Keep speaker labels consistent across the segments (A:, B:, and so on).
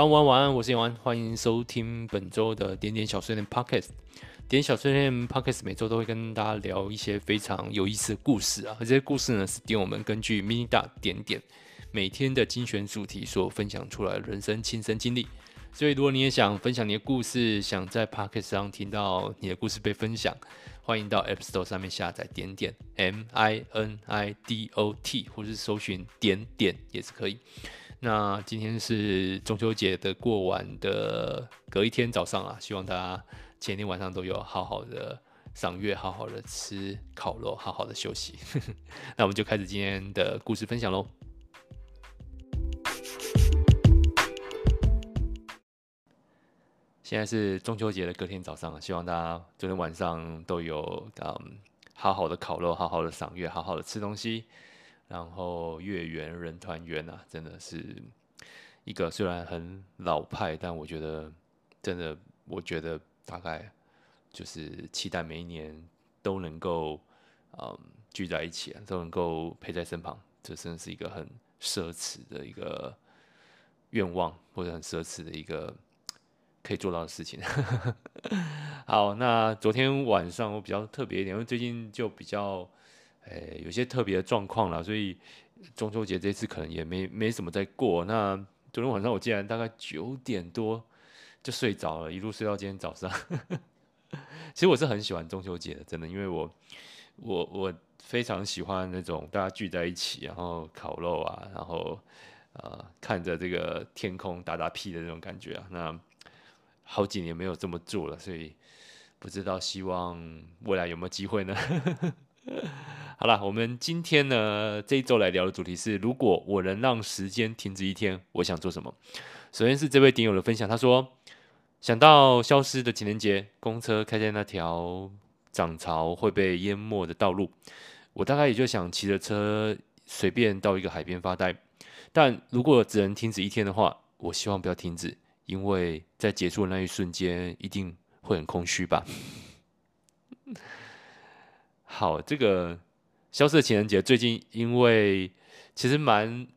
A: 早安，晚安，我是永安，欢迎收听本周的点点小碎念 Podcast。点小碎念 Podcast 每周都会跟大家聊一些非常有意思的故事啊，这些故事呢是点我们根据 Minida 点点每天的精选主题所分享出来的人生亲身经历。所以，如果你也想分享你的故事，想在 Podcast 上听到你的故事被分享，欢迎到 App Store 上面下载点点 M I N I D O T，或是搜寻点点也是可以。那今天是中秋节的过完的隔一天早上啊，希望大家前天晚上都有好好的赏月，好好的吃烤肉，好好的休息。那我们就开始今天的故事分享喽。现在是中秋节的隔天早上啊，希望大家昨天晚上都有嗯好好的烤肉，好好的赏月，好好的吃东西。然后月圆人团圆啊，真的是一个虽然很老派，但我觉得真的，我觉得大概就是期待每一年都能够嗯聚在一起啊，都能够陪在身旁，这真是一个很奢侈的一个愿望，或者很奢侈的一个可以做到的事情。好，那昨天晚上我比较特别一点，因为最近就比较。诶，有些特别的状况啦，所以中秋节这次可能也没没什么在过。那昨天晚上我竟然大概九点多就睡着了，一路睡到今天早上。其实我是很喜欢中秋节的，真的，因为我我我非常喜欢那种大家聚在一起，然后烤肉啊，然后呃看着这个天空打打屁的那种感觉啊。那好几年没有这么做了，所以不知道希望未来有没有机会呢？好了，我们今天呢这一周来聊的主题是：如果我能让时间停止一天，我想做什么？首先是这位顶友的分享，他说想到消失的情人节，公车开在那条涨潮会被淹没的道路，我大概也就想骑着车随便到一个海边发呆。但如果只能停止一天的话，我希望不要停止，因为在结束的那一瞬间一定会很空虚吧。好，这个。消失的情人节最近因为其实蛮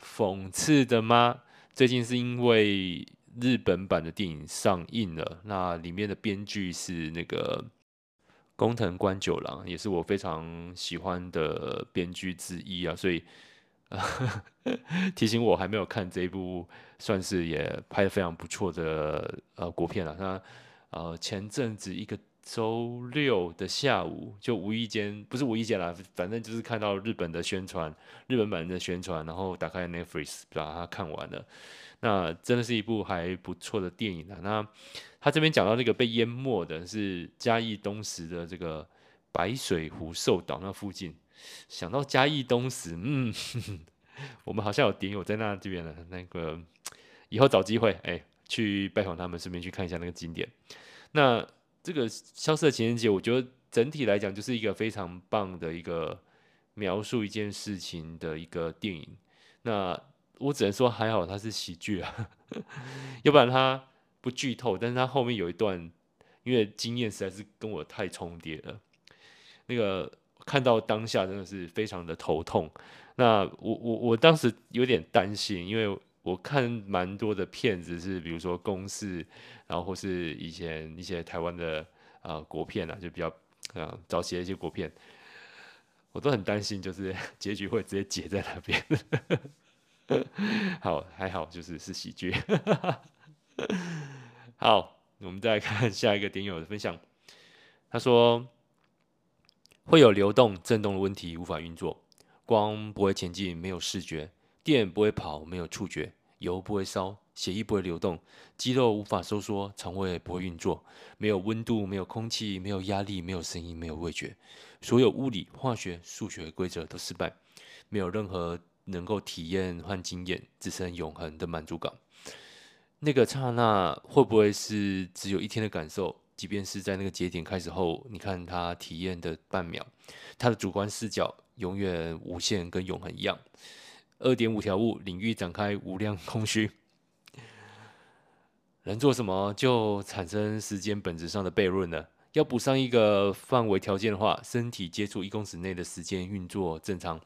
A: 讽刺的吗？最近是因为日本版的电影上映了，那里面的编剧是那个工藤官九郎，也是我非常喜欢的编剧之一啊，所以 提醒我还没有看这一部，算是也拍的非常不错的呃国片了。那呃前阵子一个。周六的下午，就无意间不是无意间啦，反正就是看到日本的宣传，日本版的宣传，然后打开 Netflix 把它看完了。那真的是一部还不错的电影啊。那他这边讲到那个被淹没的是嘉义东石的这个白水湖寿岛那附近，想到嘉义东石，嗯，我们好像有点友在那这边的，那个以后找机会哎去拜访他们，顺便去看一下那个景点。那。这个消失的情人节，我觉得整体来讲就是一个非常棒的一个描述一件事情的一个电影。那我只能说还好它是喜剧啊，要不然它不剧透。但是它后面有一段，因为经验实在是跟我太重叠了，那个看到当下真的是非常的头痛。那我我我当时有点担心，因为。我看蛮多的片子，是比如说公视，然后或是以前一些台湾的啊、国片啊，就比较啊早期的一些国片，我都很担心，就是 结局会直接结在那边。好，还好，就是是喜剧。好，我们再来看下一个点友的分享。他说会有流动震动的问题，无法运作，光不会前进，没有视觉。电不会跑，没有触觉；油不会烧，血液不会流动；肌肉无法收缩，肠胃不会运作；没有温度，没有空气，没有压力，没有声音，没有味觉。所有物理、化学、数学规则都失败，没有任何能够体验和经验，只剩永恒的满足感。那个刹那会不会是只有一天的感受？即便是在那个节点开始后，你看他体验的半秒，他的主观视角永远无限，跟永恒一样。二点五条悟领域展开无量空虚，能做什么就产生时间本质上的悖论了。要补上一个范围条件的话，身体接触一公尺内的时间运作正常，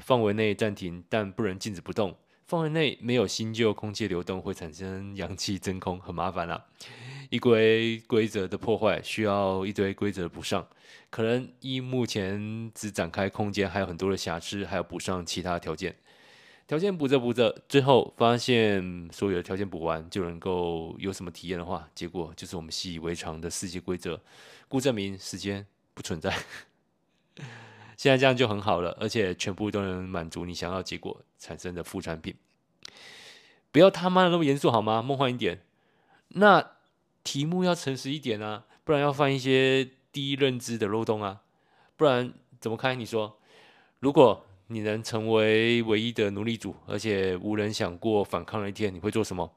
A: 范围内暂停，但不能静止不动。范围内没有新旧空气流动，会产生氧气真空，很麻烦啊。一堆规则的破坏，需要一堆规则补上。可能依目前只展开空间，还有很多的瑕疵，还要补上其他条件。条件补着补着，最后发现所有的条件补完就能够有什么体验的话，结果就是我们习以为常的世界规则，故证明时间不存在。现在这样就很好了，而且全部都能满足你想要结果产生的副产品。不要他妈的那么严肃好吗？梦幻一点。那题目要诚实一点啊，不然要犯一些低认知的漏洞啊，不然怎么开？你说，如果。你能成为唯一的奴隶主，而且无人想过反抗的一天，你会做什么？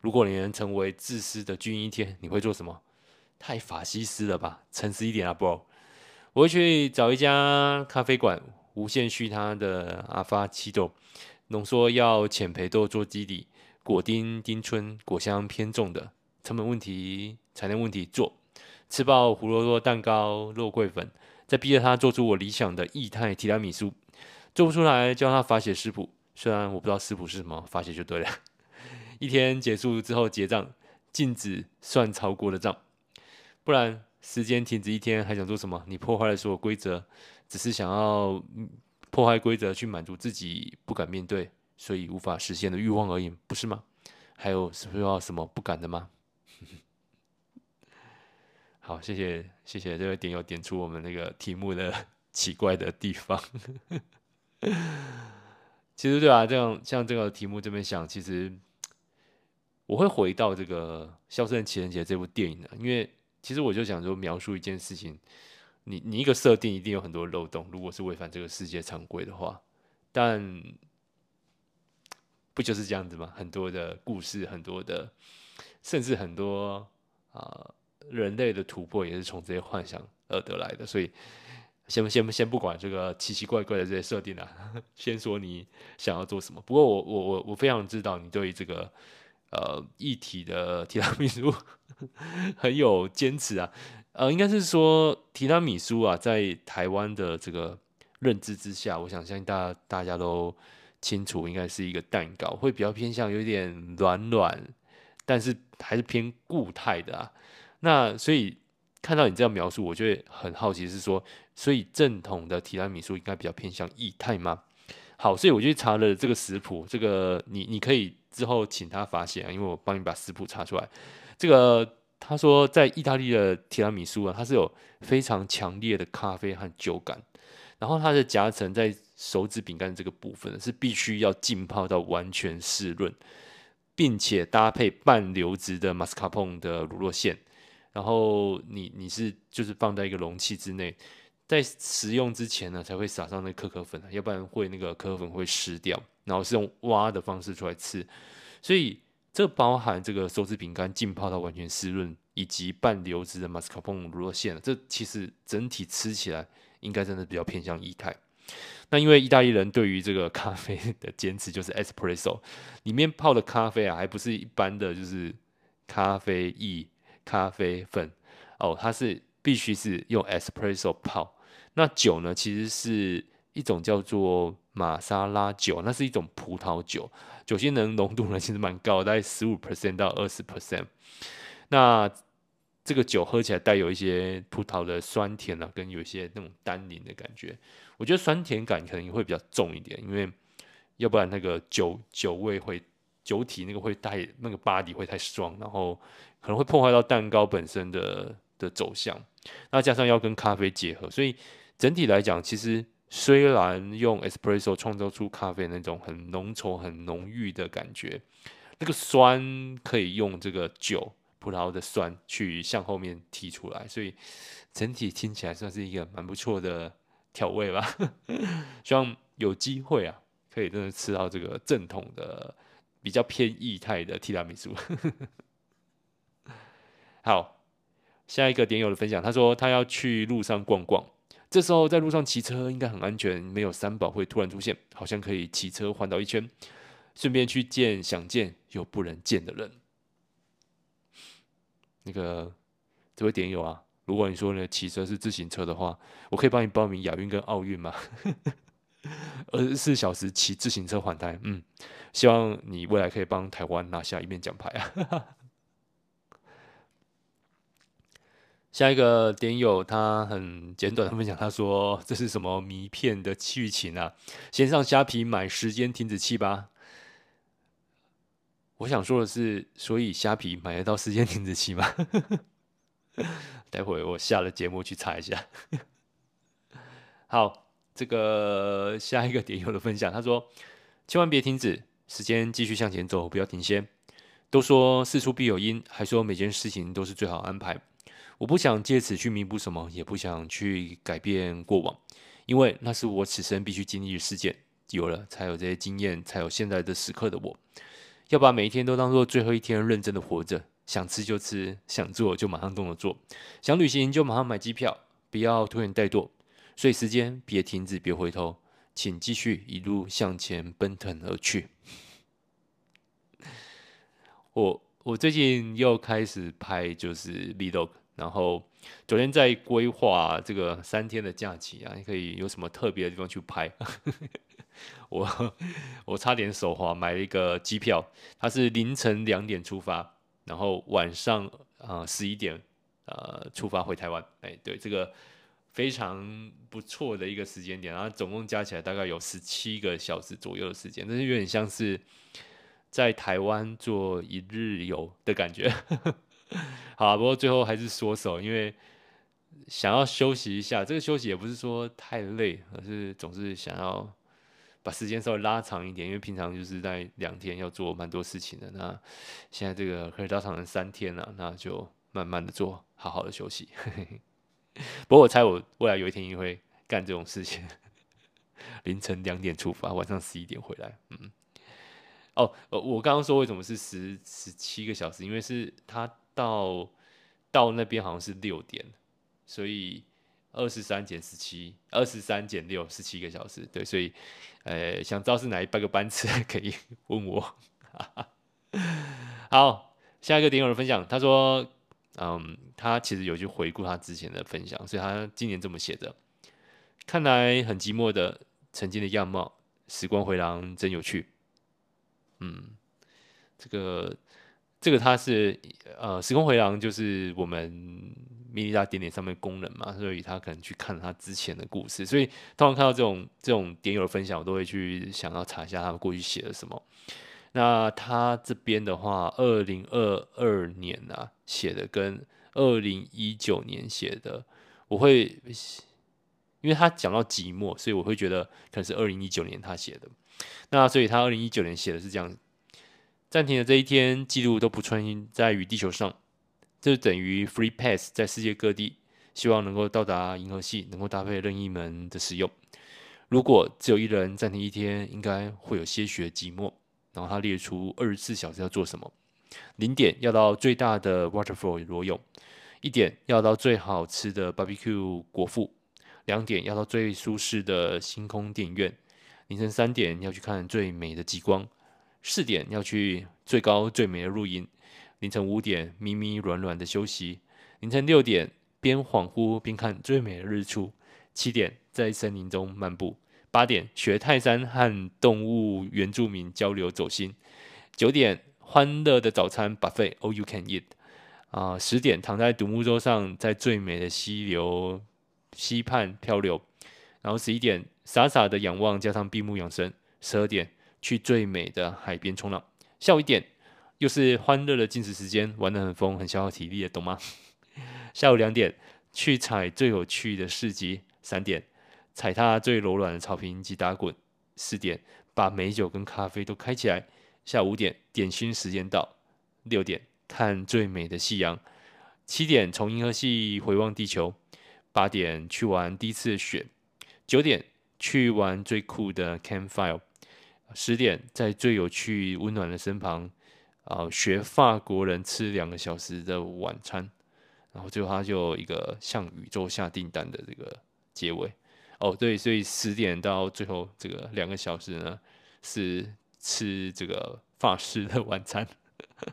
A: 如果你能成为自私的军医一天，你会做什么？太法西斯了吧！诚实一点啊，bro！我会去找一家咖啡馆，无限续它的阿法奇豆，浓缩要浅焙豆做基底，果丁丁春果香偏重的，成本问题、产量问题做，吃爆胡萝卜蛋糕、肉桂粉，再逼着他做出我理想的液态提拉米苏。做不出来，叫他罚写食谱。虽然我不知道食谱是什么，罚写就对了。一天结束之后结账，禁止算超过的账。不然时间停止一天，还想做什么？你破坏了所有规则，只是想要破坏规则去满足自己不敢面对，所以无法实现的欲望而已，不是吗？还有是不是要什么不敢的吗？好，谢谢谢谢这位点友点出我们那个题目的 奇怪的地方。其实对啊，这样像这个题目这边想，其实我会回到这个《消失的情人节》这部电影的，因为其实我就想说，描述一件事情，你你一个设定一定有很多漏洞，如果是违反这个世界常规的话，但不就是这样子吗？很多的故事，很多的，甚至很多啊、人类的突破也是从这些幻想而得来的，所以。先不先不先不管这个奇奇怪怪的这些设定啊，先说你想要做什么。不过我我我我非常知道你对这个呃一体的提拉米苏很有坚持啊。呃，应该是说提拉米苏啊，在台湾的这个认知之下，我想相信大家大家都清楚，应该是一个蛋糕，会比较偏向有点软软，但是还是偏固态的啊。那所以。看到你这样描述，我就会很好奇，是说，所以正统的提拉米苏应该比较偏向液态吗？好，所以我就查了这个食谱，这个你你可以之后请他发现啊，因为我帮你把食谱查出来。这个他说，在意大利的提拉米苏啊，它是有非常强烈的咖啡和酒感，然后它的夹层在手指饼干这个部分是必须要浸泡到完全湿润，并且搭配半流质的马斯卡彭的乳酪馅。然后你你是就是放在一个容器之内，在食用之前呢，才会撒上那可可粉，要不然会那个可可粉会湿掉。然后是用挖的方式出来吃，所以这包含这个手指饼干浸泡到完全湿润，以及半流质的马斯卡彭乳酪馅。这其实整体吃起来应该真的比较偏向液态。那因为意大利人对于这个咖啡的坚持就是 espresso，里面泡的咖啡啊，还不是一般的就是咖啡液。咖啡粉哦，它是必须是用 espresso 泡。那酒呢，其实是一种叫做马沙拉酒，那是一种葡萄酒，酒精能浓度呢其实蛮高，大概十五 percent 到二十 percent。那这个酒喝起来带有一些葡萄的酸甜啊，跟有一些那种单宁的感觉。我觉得酸甜感可能会比较重一点，因为要不然那个酒酒味会酒体那个会带那个 body 会太酸然后。可能会破坏到蛋糕本身的的走向，那加上要跟咖啡结合，所以整体来讲，其实虽然用 espresso 创造出咖啡那种很浓稠、很浓郁的感觉，那个酸可以用这个酒葡萄的酸去向后面提出来，所以整体听起来算是一个蛮不错的调味吧。希望有机会啊，可以真的吃到这个正统的、比较偏液态的提拉米苏。好，下一个点友的分享，他说他要去路上逛逛，这时候在路上骑车应该很安全，没有三宝会突然出现，好像可以骑车环岛一圈，顺便去见想见又不能见的人。那个这位点友啊，如果你说呢骑车是自行车的话，我可以帮你报名亚运跟奥运吗？二十四小时骑自行车环台，嗯，希望你未来可以帮台湾拿下一面奖牌啊！下一个点友他很简短的分享，他说：“这是什么迷片的剧情啊？先上虾皮买时间停止器吧。”我想说的是，所以虾皮买得到时间停止器吗？待会我下了节目去查一下。好。这个下一个点友的分享，他说：“千万别停止，时间继续向前走，不要停歇。都说事出必有因，还说每件事情都是最好安排。我不想借此去弥补什么，也不想去改变过往，因为那是我此生必须经历的事件。有了，才有这些经验，才有现在的时刻的我。要把每一天都当做最后一天，认真的活着。想吃就吃，想做就马上动手做，想旅行就马上买机票，不要拖延怠惰。”所以时间别停止，别回头，请继续一路向前奔腾而去。我我最近又开始拍就是 vlog，然后昨天在规划这个三天的假期啊，你可以有什么特别的地方去拍？我我差点手滑，买了一个机票，它是凌晨两点出发，然后晚上啊十一点呃出发回台湾。哎，对这个。非常不错的一个时间点，然后总共加起来大概有十七个小时左右的时间，但是有点像是在台湾做一日游的感觉。好啊，不过最后还是缩手，因为想要休息一下。这个休息也不是说太累，而是总是想要把时间稍微拉长一点，因为平常就是在两天要做蛮多事情的。那现在这个可以拉长成三天了，那就慢慢的做，好好的休息。不过我猜我未来有一天也会干这种事情，凌晨两点出发，晚上十一点回来。嗯，哦，我刚刚说为什么是十十七个小时，因为是他到到那边好像是六点，所以二十三减十七，二十三减六，十七个小时。对，所以呃，想知道是哪一班个班次，可以问我。好，下一个点友的分享，他说。嗯，他其实有去回顾他之前的分享，所以他今年这么写的：看来很寂寞的曾经的样貌，时光回廊真有趣。嗯，这个这个他是呃，时光回廊就是我们迷你大点点上面功能嘛，所以他可能去看他之前的故事，所以通常看到这种这种点友的分享，我都会去想要查一下他过去写了什么。那他这边的话，二零二二年啊写的跟二零一九年写的，我会因为他讲到寂寞，所以我会觉得可能是二零一九年他写的。那所以他二零一九年写的是这样：暂停的这一天，记录都不存在于地球上，这等于 free pass 在世界各地，希望能够到达银河系，能够搭配任意门的使用。如果只有一人暂停一天，应该会有些许的寂寞。然后他列出二十四小时要做什么：零点要到最大的 waterfall 裸泳；一点要到最好吃的 barbecue 果腹；两点要到最舒适的星空电影院；凌晨三点要去看最美的极光；四点要去最高最美的露营；凌晨五点咪咪软软的休息；凌晨六点边恍惚边看最美的日出；七点在森林中漫步。八点学泰山和动物原住民交流走心，九点欢乐的早餐 buffet all you can eat 啊，十点躺在独木舟上，在最美的溪流溪畔漂流，然后十一点傻傻的仰望，加上闭目养神，十二点去最美的海边冲浪，下午一点又是欢乐的进食时间，玩得很疯，很消耗体力的，懂吗？下午两点去踩最有趣的市集，三点。踩踏最柔软的草坪及打滚。四点把美酒跟咖啡都开起来。下午五点点心时间到。六点看最美的夕阳。七点从银河系回望地球。八点去玩第一次的雪。九点去玩最酷的 campfire。十点在最有趣温暖的身旁，啊，学法国人吃两个小时的晚餐。然后最后他就一个向宇宙下订单的这个结尾。哦，对，所以十点到最后这个两个小时呢，是吃这个法式的晚餐。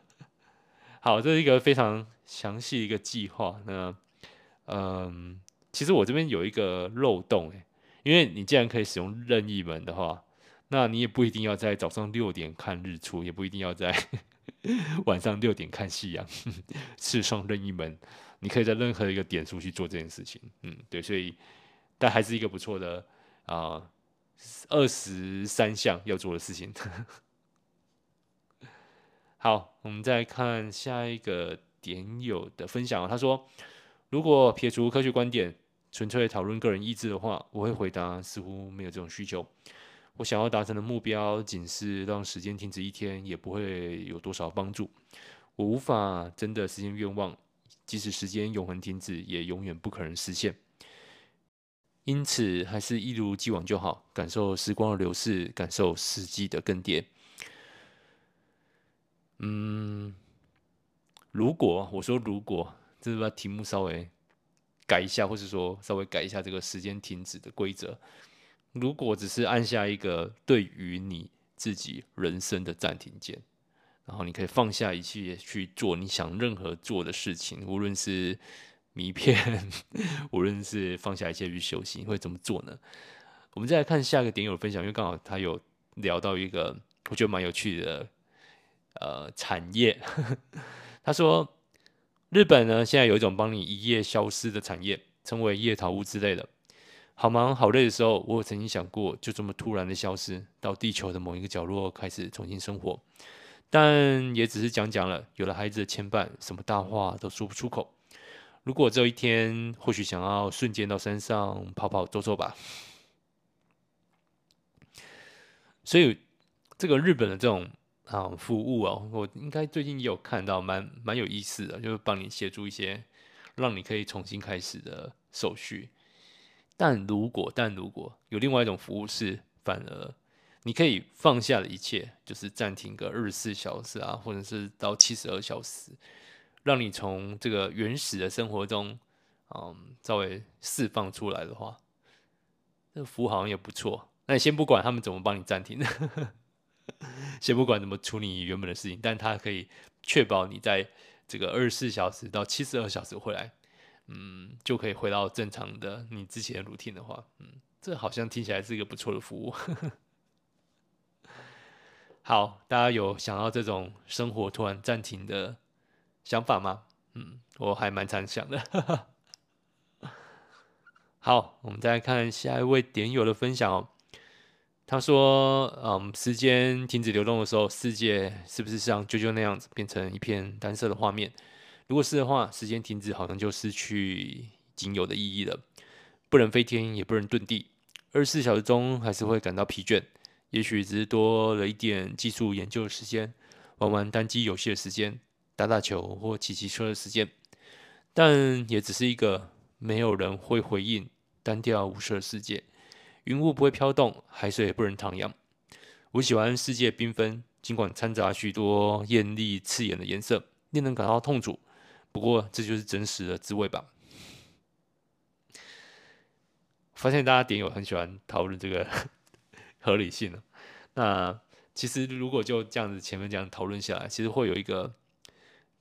A: 好，这是一个非常详细一个计划。那，嗯，其实我这边有一个漏洞，诶，因为你既然可以使用任意门的话，那你也不一定要在早上六点看日出，也不一定要在 晚上六点看夕阳。刺上任意门，你可以在任何一个点数去做这件事情。嗯，对，所以但还是一个不错的啊，二十三项要做的事情。好，我们再看下一个点友的分享。他说：“如果撇除科学观点，纯粹讨论个人意志的话，我会回答似乎没有这种需求。我想要达成的目标，仅是让时间停止一天，也不会有多少帮助。我无法真的实现愿望，即使时间永恒停止，也永远不可能实现。因此，还是一如既往就好，感受时光的流逝，感受四季的更迭。”嗯，如果我说如果，这是把题目稍微改一下，或是说稍微改一下这个时间停止的规则。如果只是按下一个对于你自己人生的暂停键，然后你可以放下一切去做你想任何做的事情，无论是迷片，无论是放下一切去休息，你会怎么做呢？我们再来看下一个点友的分享，因为刚好他有聊到一个我觉得蛮有趣的。呃，产业，他说，日本呢现在有一种帮你一夜消失的产业，称为夜逃屋之类的。好忙好累的时候，我有曾经想过，就这么突然的消失，到地球的某一个角落开始重新生活，但也只是讲讲了。有了孩子的牵绊，什么大话都说不出口。如果只有一天，或许想要瞬间到山上跑跑走走吧。所以，这个日本的这种。啊，服务哦，我应该最近也有看到蛮，蛮有意思的，就是帮你协助一些，让你可以重新开始的手续。但如果但如果有另外一种服务是，反而你可以放下的一切，就是暂停个二十四小时啊，或者是到七十二小时，让你从这个原始的生活中，嗯，稍微释放出来的话，这个服务好像也不错。那你先不管他们怎么帮你暂停。先不管怎么处理原本的事情，但它可以确保你在这个二十四小时到七十二小时回来，嗯，就可以回到正常的你之前的 routine 的话，嗯，这好像听起来是一个不错的服务。好，大家有想要这种生活突然暂停的想法吗？嗯，我还蛮常想的。好，我们再来看下一位点友的分享哦。他说：“嗯，时间停止流动的时候，世界是不是像啾啾那样子变成一片单色的画面？如果是的话，时间停止好像就失去仅有的意义了。不能飞天，也不能遁地，二十四小时中还是会感到疲倦。也许只是多了一点技术研究的时间，玩玩单机游戏的时间，打打球或骑骑车的时间，但也只是一个没有人会回应、单调无色的世界。”云雾不会飘动，海水也不能徜徉。我喜欢世界缤纷，尽管掺杂许多艳丽刺眼的颜色，令人感到痛楚。不过，这就是真实的滋味吧。发现大家点友很喜欢讨论这个 合理性了。那其实如果就这样子前面这样讨论下来，其实会有一个，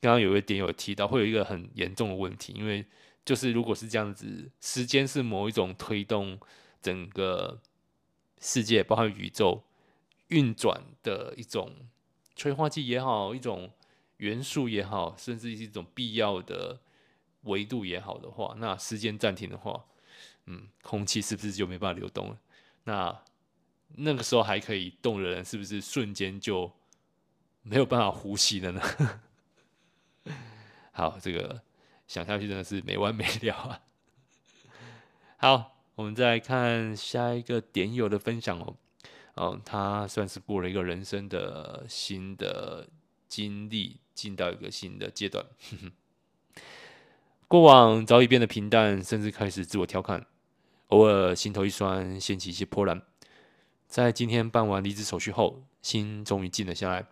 A: 刚刚有一点有提到，会有一个很严重的问题，因为就是如果是这样子，时间是某一种推动。整个世界，包括宇宙运转的一种催化剂也好，一种元素也好，甚至是一种必要的维度也好的话，那时间暂停的话，嗯，空气是不是就没办法流动了？那那个时候还可以动的人，是不是瞬间就没有办法呼吸了呢？好，这个想下去真的是没完没了啊！好。我们再来看下一个点友的分享哦，嗯，他算是过了一个人生的新的经历，进到一个新的阶段。过往早已变得平淡，甚至开始自我调侃，偶尔心头一酸，掀起一些波澜。在今天办完离职手续后，心终于静了下来。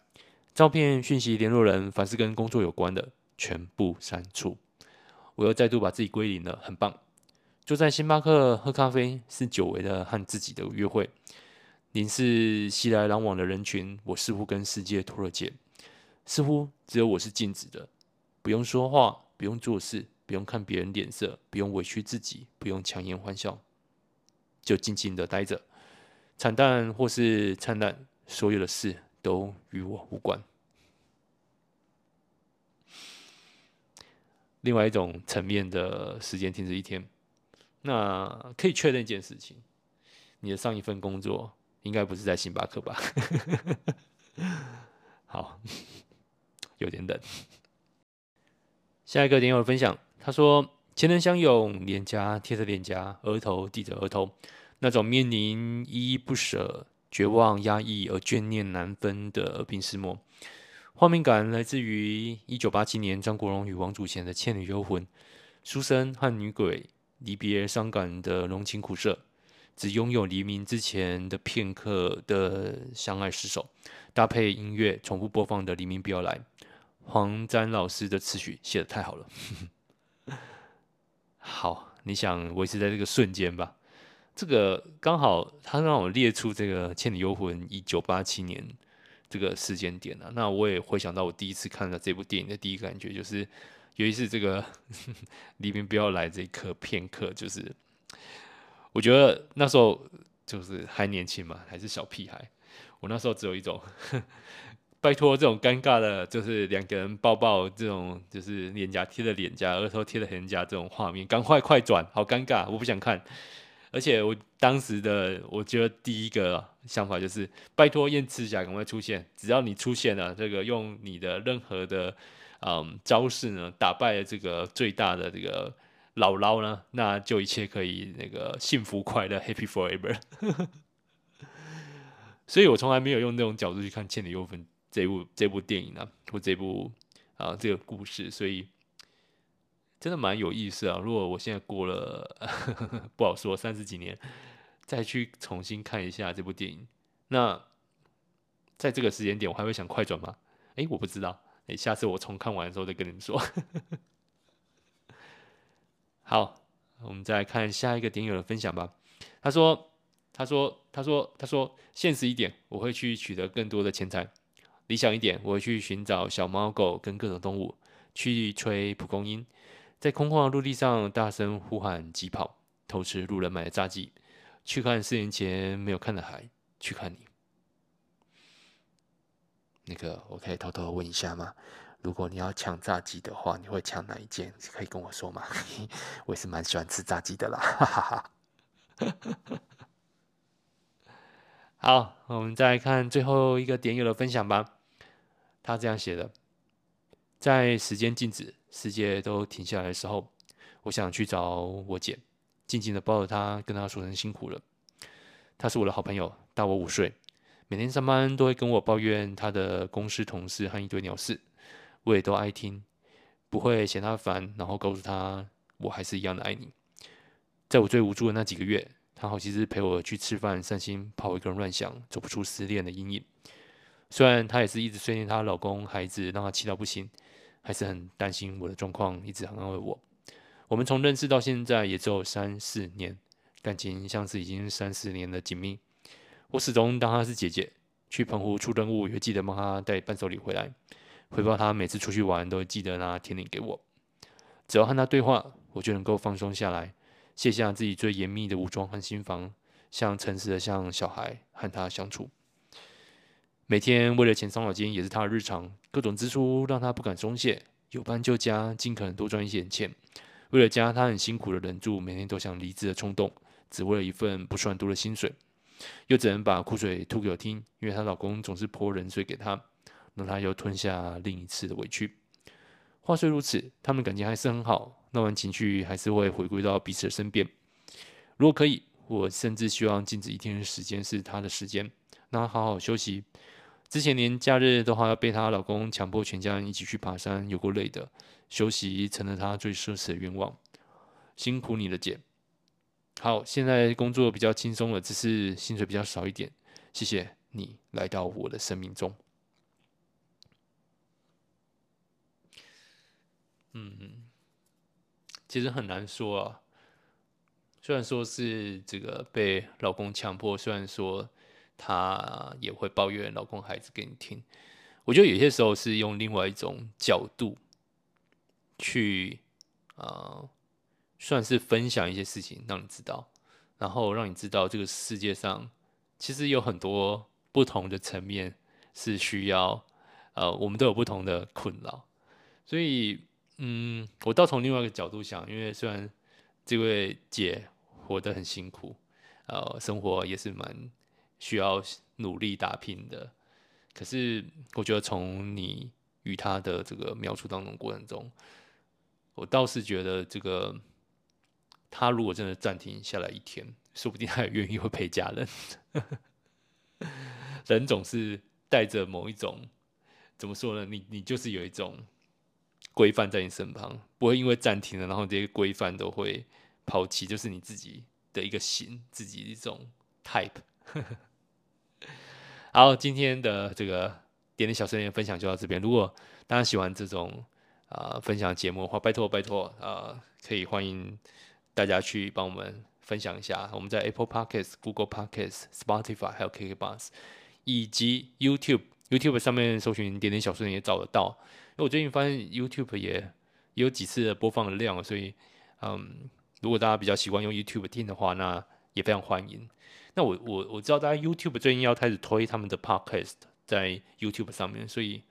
A: 照片、讯息、联络人，凡是跟工作有关的，全部删除。我又再度把自己归零了，很棒。坐在星巴克喝咖啡，是久违的和自己的约会。凝视熙来攘往的人群，我似乎跟世界脱了节，似乎只有我是静止的，不用说话，不用做事，不用看别人脸色，不用委屈自己，不用强颜欢笑。就静静的待着，惨淡或是灿烂，所有的事都与我无关。另外一种层面的时间停止一天，那可以确认一件事情：你的上一份工作应该不是在星巴克吧？好，有点冷。下一个点友分享，他说：“前人相拥，脸颊贴着脸颊，额头抵着额头，那种面临依依不舍、绝望、压抑而眷念难分的耳鬓厮磨。”画面感来自于一九八七年张国荣与王祖贤的《倩女幽魂》，书生和女鬼离别伤感的浓情苦涩，只拥有黎明之前的片刻的相爱失守，搭配音乐重复播放的《黎明不要来》，黄沾老师的词曲写的太好了。好，你想维持在这个瞬间吧？这个刚好他让我列出这个《倩女幽魂》一九八七年。这个时间点、啊，那我也回想到我第一次看到这部电影的第一感觉，就是尤其是这个 黎明不要来这一刻片刻，就是我觉得那时候就是还年轻嘛，还是小屁孩，我那时候只有一种拜托这种尴尬的，就是两个人抱抱这种，就是脸颊贴着脸颊，额头贴着脸颊这种画面，赶快快转，好尴尬，我不想看。而且我当时的我觉得第一个想法就是，拜托燕赤霞赶快出现，只要你出现了，这个用你的任何的嗯招式呢，打败了这个最大的这个姥姥呢，那就一切可以那个幸福快乐，Happy Forever。所以我从来没有用那种角度去看《倩女幽魂》这部这部电影啊，或这部啊这个故事，所以。真的蛮有意思啊！如果我现在过了 不好说三十几年，再去重新看一下这部电影，那在这个时间点，我还会想快转吗？哎，我不知道。哎，下次我重看完的时候再跟你们说。好，我们再来看下一个点友的分享吧。他说：“他说，他说，他说，现实一点，我会去取得更多的钱财；理想一点，我会去寻找小猫狗跟各种动物，去吹蒲公英。”在空旷的陆地上大声呼喊疾跑，偷吃路人买的炸鸡，去看四年前没有看的海，去看你。那个，我可以偷偷问一下吗？如果你要抢炸鸡的话，你会抢哪一件？可以跟我说吗？我也是蛮喜欢吃炸鸡的啦。哈哈哈。好，我们再来看最后一个点友的分享吧。他这样写的：在时间静止。世界都停下来的时候，我想去找我姐，静静的抱着她，跟她说声辛苦了。她是我的好朋友，大我五岁，每天上班都会跟我抱怨她的公司同事和一堆鸟事，我也都爱听，不会嫌她烦，然后告诉她我还是一样的爱你。在我最无助的那几个月，她好几次陪我去吃饭、散心，怕我一个人乱想，走不出失恋的阴影。虽然她也是一直碎念她老公、孩子，让她气到不行。还是很担心我的状况，一直很安慰我。我们从认识到现在也只有三四年，感情像是已经三四年的紧密。我始终当她是姐姐，去澎湖出任务也记得帮她带伴手礼回来，回报她每次出去玩都记得拿甜点给我。只要和她对话，我就能够放松下来，卸下自己最严密的武装和心防，像诚实的像小孩和她相处。每天为了钱伤脑筋也是他的日常，各种支出让他不敢松懈，有班就加，尽可能多赚一些钱。为了家，他很辛苦的忍住每天都想离职的冲动，只为了一份不算多的薪水，又只能把苦水吐给我听，因为她老公总是泼冷水给她，让她又吞下另一次的委屈。话虽如此，他们感情还是很好，闹完情绪还是会回归到彼此的身边。如果可以，我甚至希望静止一天的时间是她的时间，让她好好休息。之前连假日都还要被她老公强迫全家人一起去爬山，有够累的。休息成了她最奢侈的愿望。辛苦你了，姐。好，现在工作比较轻松了，只是薪水比较少一点。谢谢你来到我的生命中。嗯，其实很难说啊。虽然说是这个被老公强迫，虽然说。她也会抱怨老公孩子给你听，我觉得有些时候是用另外一种角度去，呃，算是分享一些事情让你知道，然后让你知道这个世界上其实有很多不同的层面是需要，呃，我们都有不同的困扰，所以，嗯，我倒从另外一个角度想，因为虽然这位姐活得很辛苦，呃，生活也是蛮需要努力打拼的，可是我觉得从你与他的这个描述当中过程中，我倒是觉得这个。他如果真的暂停下来一天，说不定他也愿意会陪家人。人总是带着某一种，怎么说呢？你你就是有一种规范在你身旁，不会因为暂停了，然后这些规范都会抛弃，就是你自己的一个型，自己一种 type。好，今天的这个点点小声音分享就到这边。如果大家喜欢这种啊、分享节目的话，拜托拜托啊、可以欢迎。大家去帮我们分享一下，我们在 Apple Podcast、Google Podcast、Spotify 还有 KKBox 以及 YouTube YouTube 上面搜寻点点小说也找得到。因为我最近发现 YouTube 也有几次播放的量，所以嗯，如果大家比较习惯用 YouTube 听的话，那也非常欢迎。那我我我知道大家 YouTube 最近要开始推他们的 Podcast 在 YouTube 上面，所以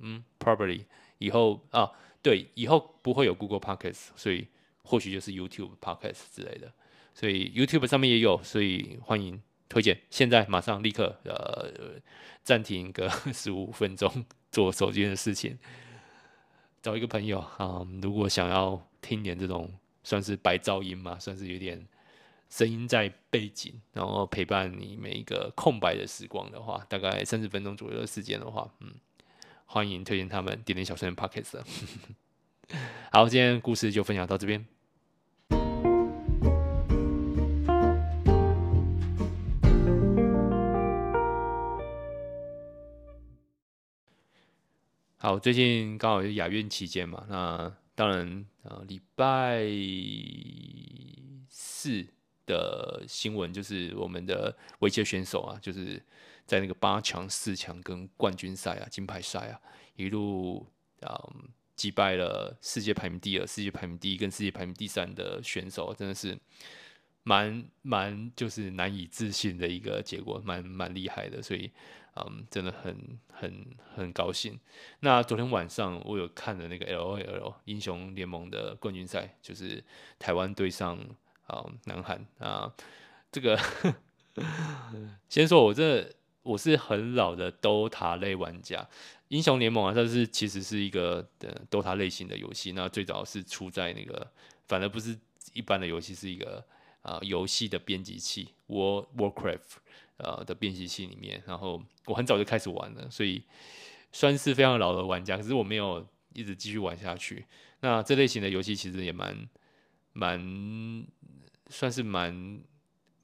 A: 嗯，Probably 以后啊，对，以后不会有 Google Podcast，所以。或许就是 YouTube、Podcast 之类的，所以 YouTube 上面也有，所以欢迎推荐。现在马上立刻呃暂停个 十五分钟，做手机的事情，找一个朋友啊、如果想要听点这种算是白噪音嘛，算是有点声音在背景，然后陪伴你每一个空白的时光的话，大概三十分钟左右的时间的话，嗯，欢迎推荐他们点点小声的 Podcast。好，今天故事就分享到这边。好，最近刚好是亚运期间嘛，那当然呃，礼拜四的新闻就是我们的围棋选手啊，就是在那个八强、四强跟冠军赛啊、金牌赛啊，一路啊。嗯击败了世界排名第二、世界排名第一跟世界排名第三的选手，真的是蛮蛮就是难以置信的一个结果，蛮蛮厉害的，所以嗯，真的很很很高兴。那昨天晚上我有看了那个 LOL 英雄联盟的冠军赛，就是台湾对上啊南韩啊，这个先说我这我是很老的 DOTA 类玩家。英雄联盟啊，它是其实是一个的 DOTA 类型的游戏。那最早是出在那个，反而不是一般的游戏，是一个啊游戏的编辑器，War Warcraft 呃的编辑器里面。然后我很早就开始玩了，所以算是非常老的玩家。可是我没有一直继续玩下去。那这类型的游戏其实也蛮蛮算是蛮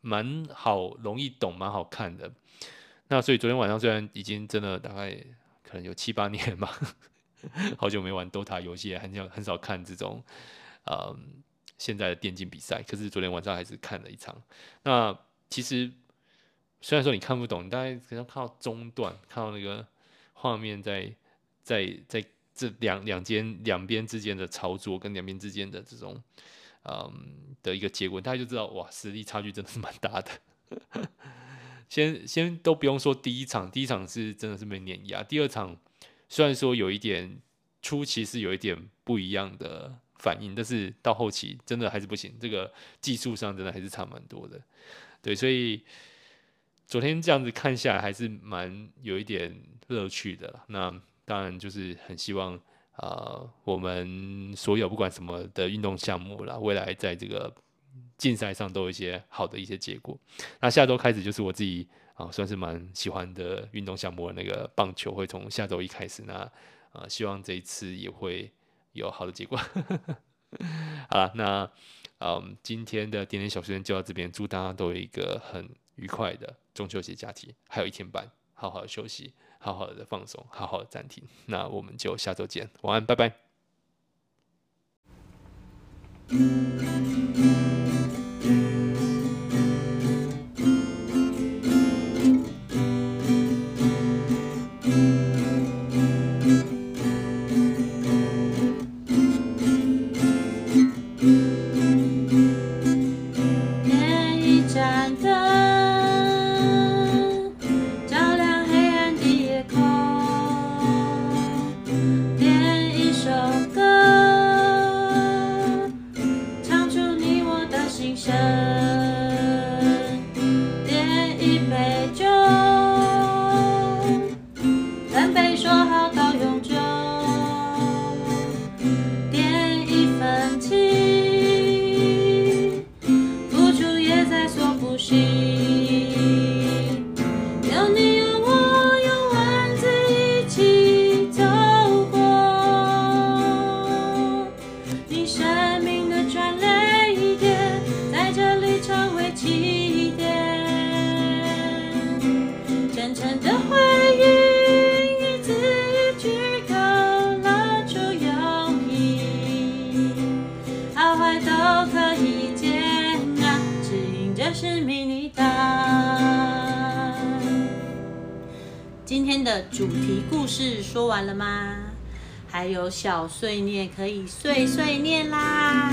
A: 蛮好，容易懂，蛮好看的。那所以昨天晚上虽然已经真的大概。可能有七八年吧，好久没玩 DOTA 游戏，很少很少看这种，嗯，现在的电竞比赛。可是昨天晚上还是看了一场。那其实虽然说你看不懂，你大概可能看到中段，看到那个画面在在在这两两间两边之间的操作跟两边之间的这种，嗯的一个结果，大家就知道哇，实力差距真的是蛮大的。先先都不用说第一场，第一场是真的是被碾压。第二场虽然说有一点初期是有一点不一样的反应，但是到后期真的还是不行。这个技术上真的还是差蛮多的。对，所以昨天这样子看下来还是蛮有一点乐趣的。那当然就是很希望、呃，我们所有不管什么的运动项目啦，未来在这个。竞赛上都有一些好的一些结果。那下周开始就是我自己啊，算是蛮喜欢的运动项目，那个棒球会从下周一开始。那啊，希望这一次也会有好的结果。好了，那嗯，今天的点点小时间就到这边，祝大家都有一个很愉快的中秋节假期，还有一天半，好好休息，好好的放松，好好的暂停。那我们就下周见，晚安，拜拜。
B: 的主题故事说完了吗？还有小碎念可以碎碎念啦。